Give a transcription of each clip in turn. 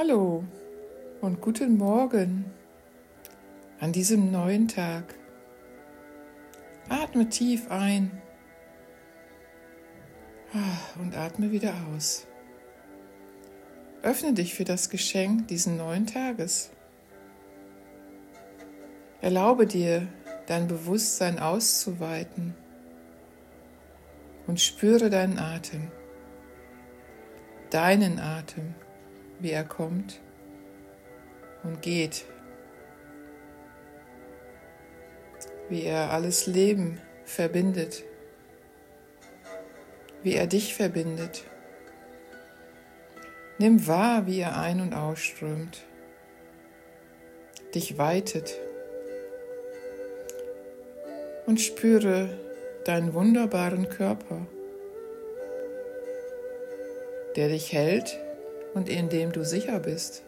Hallo und guten Morgen an diesem neuen Tag. Atme tief ein ah, und atme wieder aus. Öffne dich für das Geschenk diesen neuen Tages. Erlaube dir, dein Bewusstsein auszuweiten und spüre deinen Atem, deinen Atem wie er kommt und geht, wie er alles Leben verbindet, wie er dich verbindet. Nimm wahr, wie er ein- und ausströmt, dich weitet. Und spüre deinen wunderbaren Körper, der dich hält und in dem du sicher bist.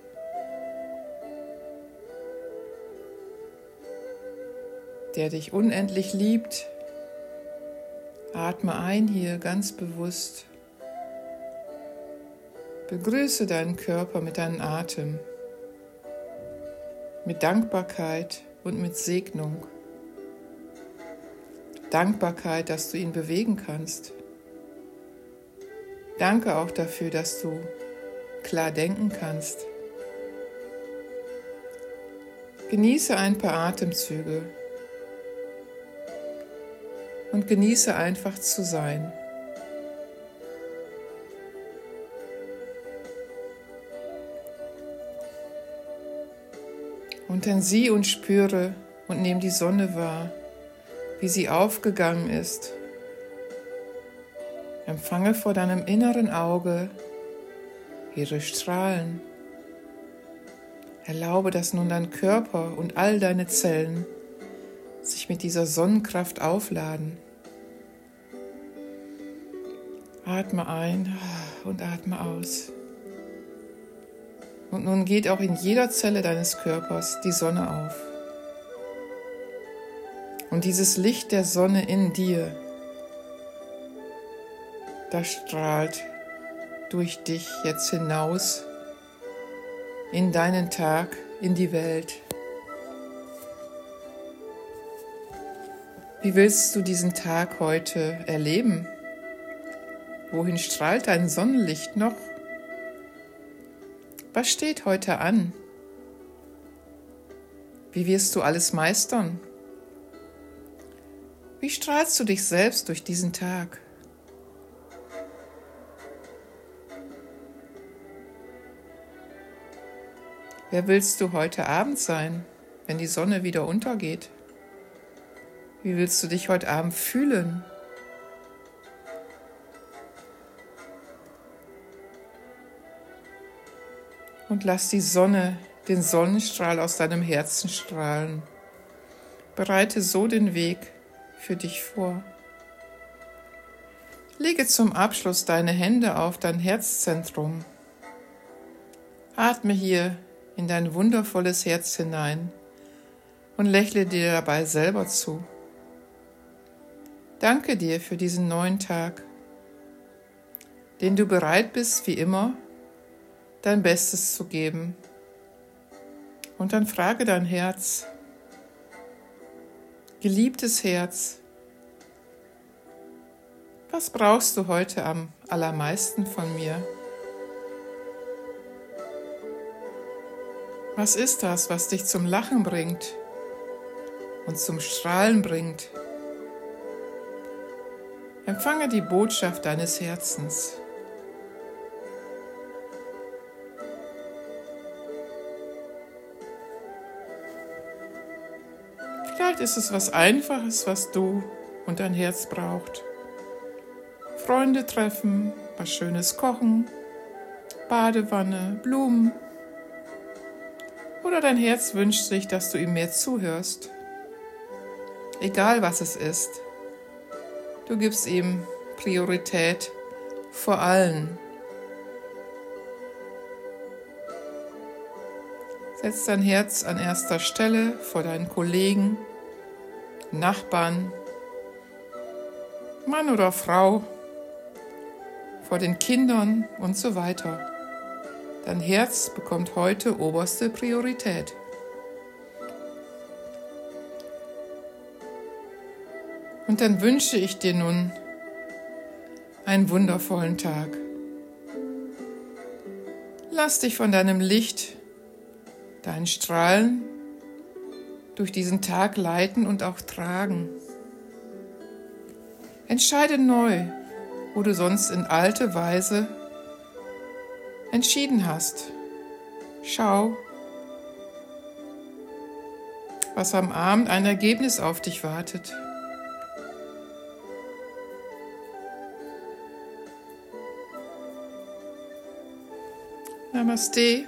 Der dich unendlich liebt. Atme ein hier ganz bewusst. Begrüße deinen Körper mit deinem Atem, mit Dankbarkeit und mit Segnung. Dankbarkeit, dass du ihn bewegen kannst. Danke auch dafür, dass du klar denken kannst. Genieße ein paar Atemzüge und genieße einfach zu sein. Und dann sieh und spüre und nimm die Sonne wahr, wie sie aufgegangen ist. Empfange vor deinem inneren Auge ihre Strahlen. Erlaube, dass nun dein Körper und all deine Zellen sich mit dieser Sonnenkraft aufladen. Atme ein und atme aus. Und nun geht auch in jeder Zelle deines Körpers die Sonne auf. Und dieses Licht der Sonne in dir, das strahlt durch dich jetzt hinaus in deinen Tag, in die Welt. Wie willst du diesen Tag heute erleben? Wohin strahlt dein Sonnenlicht noch? Was steht heute an? Wie wirst du alles meistern? Wie strahlst du dich selbst durch diesen Tag? Wer willst du heute Abend sein, wenn die Sonne wieder untergeht? Wie willst du dich heute Abend fühlen? Und lass die Sonne den Sonnenstrahl aus deinem Herzen strahlen. Bereite so den Weg für dich vor. Lege zum Abschluss deine Hände auf dein Herzzentrum. Atme hier in dein wundervolles Herz hinein und lächle dir dabei selber zu. Danke dir für diesen neuen Tag, den du bereit bist, wie immer, dein Bestes zu geben. Und dann frage dein Herz, geliebtes Herz, was brauchst du heute am allermeisten von mir? Was ist das, was dich zum Lachen bringt und zum Strahlen bringt? Empfange die Botschaft deines Herzens. Vielleicht ist es was Einfaches, was du und dein Herz braucht. Freunde treffen, was Schönes kochen, Badewanne, Blumen, oder dein Herz wünscht sich, dass du ihm mehr zuhörst. Egal was es ist, du gibst ihm Priorität vor allen. Setz dein Herz an erster Stelle vor deinen Kollegen, Nachbarn, Mann oder Frau, vor den Kindern und so weiter. Dein Herz bekommt heute oberste Priorität. Und dann wünsche ich dir nun einen wundervollen Tag. Lass dich von deinem Licht, deinen Strahlen durch diesen Tag leiten und auch tragen. Entscheide neu, wo du sonst in alte Weise entschieden hast. Schau, was am Abend ein Ergebnis auf dich wartet. Namaste.